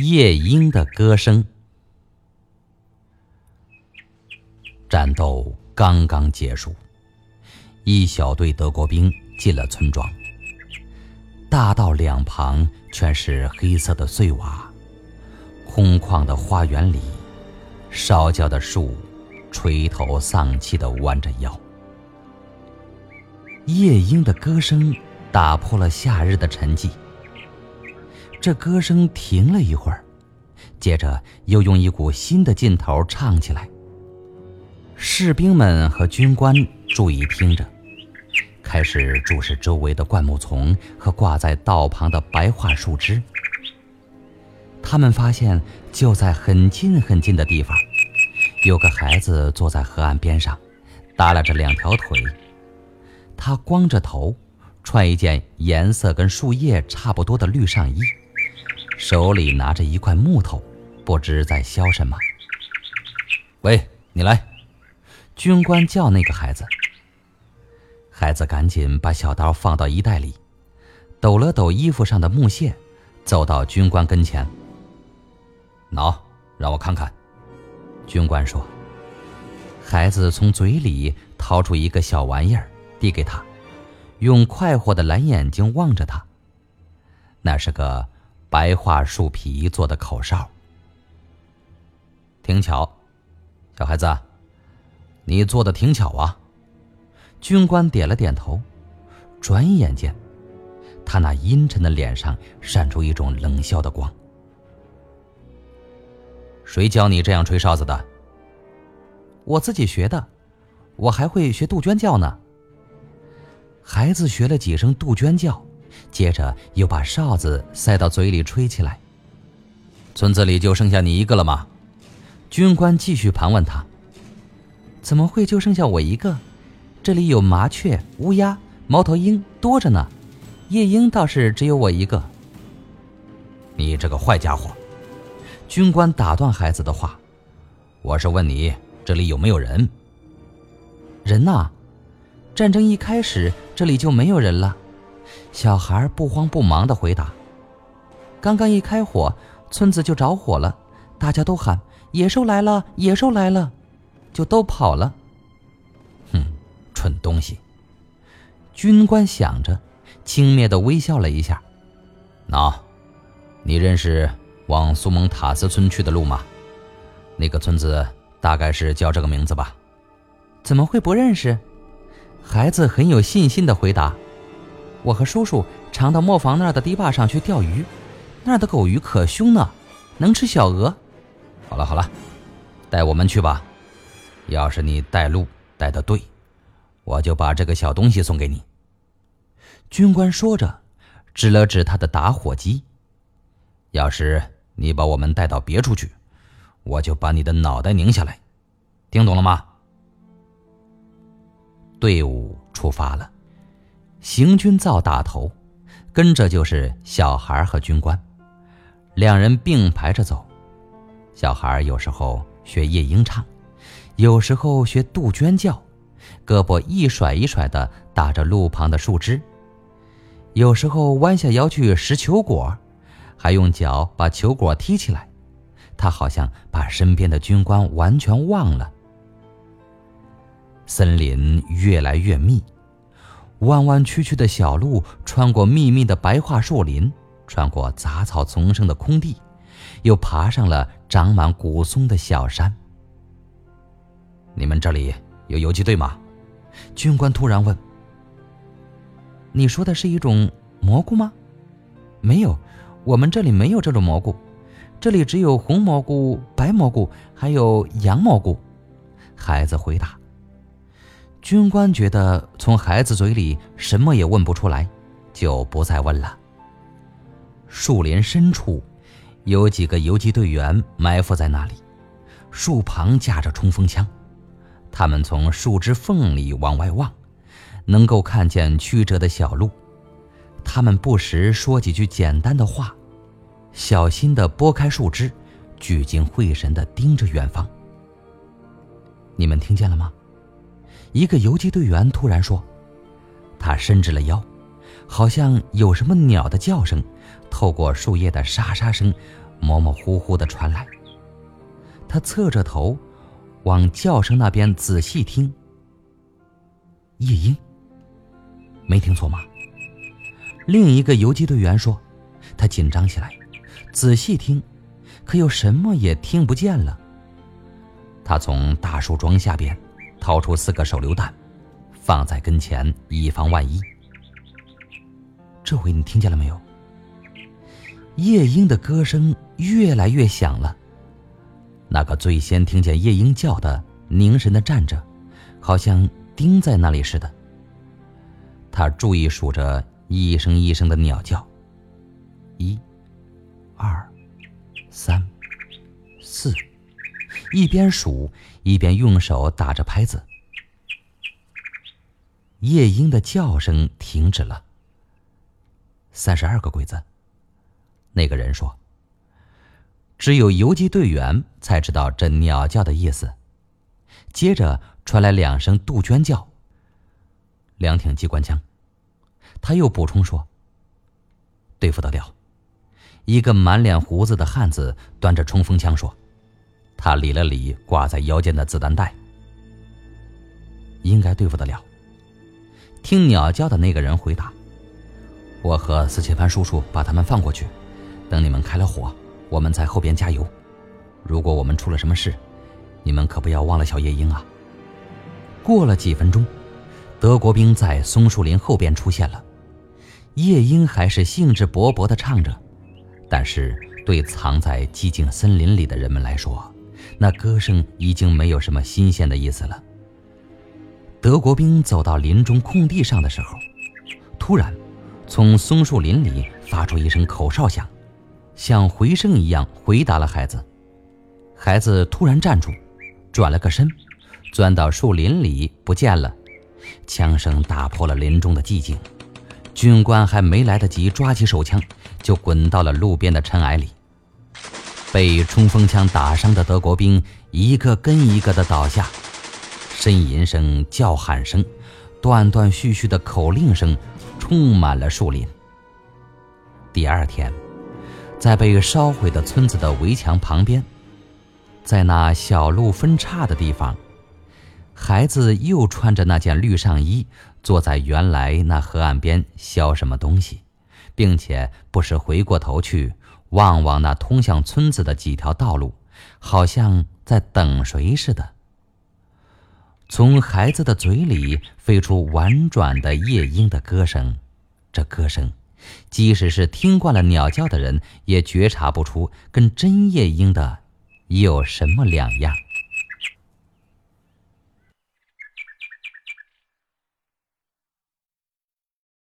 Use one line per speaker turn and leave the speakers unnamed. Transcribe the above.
夜莺的歌声。战斗刚刚结束，一小队德国兵进了村庄。大道两旁全是黑色的碎瓦，空旷的花园里，烧焦的树垂头丧气地弯着腰。夜莺的歌声打破了夏日的沉寂。这歌声停了一会儿，接着又用一股新的劲头唱起来。士兵们和军官注意听着，开始注视周围的灌木丛和挂在道旁的白桦树枝。他们发现，就在很近很近的地方，有个孩子坐在河岸边上，耷拉着两条腿。他光着头，穿一件颜色跟树叶差不多的绿上衣。手里拿着一块木头，不知在削什么。喂，你来！军官叫那个孩子。孩子赶紧把小刀放到衣袋里，抖了抖衣服上的木屑，走到军官跟前。喏，让我看看。军官说。孩子从嘴里掏出一个小玩意儿，递给他，用快活的蓝眼睛望着他。那是个。白桦树皮做的口哨，挺巧，小孩子，你做的挺巧啊。军官点了点头，转眼间，他那阴沉的脸上闪出一种冷笑的光。谁教你这样吹哨子的？我自己学的，我还会学杜鹃叫呢。孩子学了几声杜鹃叫。接着又把哨子塞到嘴里吹起来。村子里就剩下你一个了吗？军官继续盘问他。怎么会就剩下我一个？这里有麻雀、乌鸦、猫头鹰多着呢，夜莺倒是只有我一个。你这个坏家伙！军官打断孩子的话：“我是问你，这里有没有人？人呐？战争一开始，这里就没有人了。”小孩不慌不忙地回答：“刚刚一开火，村子就着火了，大家都喊野兽来了，野兽来了，就都跑了。”哼，蠢东西！军官想着，轻蔑地微笑了一下。“喏，你认识往苏蒙塔斯村去的路吗？那个村子大概是叫这个名字吧？”“怎么会不认识？”孩子很有信心地回答。我和叔叔常到磨坊那儿的堤坝上去钓鱼，那儿的狗鱼可凶呢，能吃小鹅。好了好了，带我们去吧。要是你带路带的对，我就把这个小东西送给你。军官说着，指了指他的打火机。要是你把我们带到别处去，我就把你的脑袋拧下来。听懂了吗？队伍出发了。行军灶打头，跟着就是小孩和军官，两人并排着走。小孩有时候学夜莺唱，有时候学杜鹃叫，胳膊一甩一甩的打着路旁的树枝，有时候弯下腰去拾球果，还用脚把球果踢起来。他好像把身边的军官完全忘了。森林越来越密。弯弯曲曲的小路穿过密密的白桦树林，穿过杂草丛生的空地，又爬上了长满古松的小山。你们这里有游击队吗？军官突然问。你说的是一种蘑菇吗？没有，我们这里没有这种蘑菇，这里只有红蘑菇、白蘑菇，还有洋蘑菇。孩子回答。军官觉得从孩子嘴里什么也问不出来，就不再问了。树林深处，有几个游击队员埋伏在那里，树旁架着冲锋枪，他们从树枝缝里往外望，能够看见曲折的小路。他们不时说几句简单的话，小心地拨开树枝，聚精会神地盯着远方。你们听见了吗？一个游击队员突然说：“他伸直了腰，好像有什么鸟的叫声，透过树叶的沙沙声，模模糊糊的传来。他侧着头，往叫声那边仔细听。夜莺，没听错吗？另一个游击队员说，他紧张起来，仔细听，可又什么也听不见了。他从大树桩下边掏出四个手榴弹，放在跟前，以防万一。这回你听见了没有？夜莺的歌声越来越响了。那个最先听见夜莺叫的，凝神的站着，好像钉在那里似的。他注意数着一声一声的鸟叫，一、二、三、四，一边数一边用手打着拍子。夜莺的叫声停止了。三十二个鬼子。那个人说。只有游击队员才知道这鸟叫的意思。接着传来两声杜鹃叫。两挺机关枪。他又补充说：“对付得了。”一个满脸胡子的汉子端着冲锋枪说：“他理了理挂在腰间的子弹袋，应该对付得了。”听鸟叫的那个人回答：“我和司切潘叔叔把他们放过去，等你们开了火。”我们在后边加油。如果我们出了什么事，你们可不要忘了小夜莺啊。过了几分钟，德国兵在松树林后边出现了。夜莺还是兴致勃勃地唱着，但是对藏在寂静森林里的人们来说，那歌声已经没有什么新鲜的意思了。德国兵走到林中空地上的时候，突然，从松树林里发出一声口哨响。像回声一样回答了孩子。孩子突然站住，转了个身，钻到树林里不见了。枪声打破了林中的寂静。军官还没来得及抓起手枪，就滚到了路边的尘埃里。被冲锋枪打伤的德国兵一个跟一个的倒下。呻吟声、叫喊声、断断续续的口令声，充满了树林。第二天。在被烧毁的村子的围墙旁边，在那小路分叉的地方，孩子又穿着那件绿上衣，坐在原来那河岸边削什么东西，并且不时回过头去望望那通向村子的几条道路，好像在等谁似的。从孩子的嘴里飞出婉转的夜莺的歌声，这歌声。即使是听惯了鸟叫的人，也觉察不出跟真夜莺的有什么两样。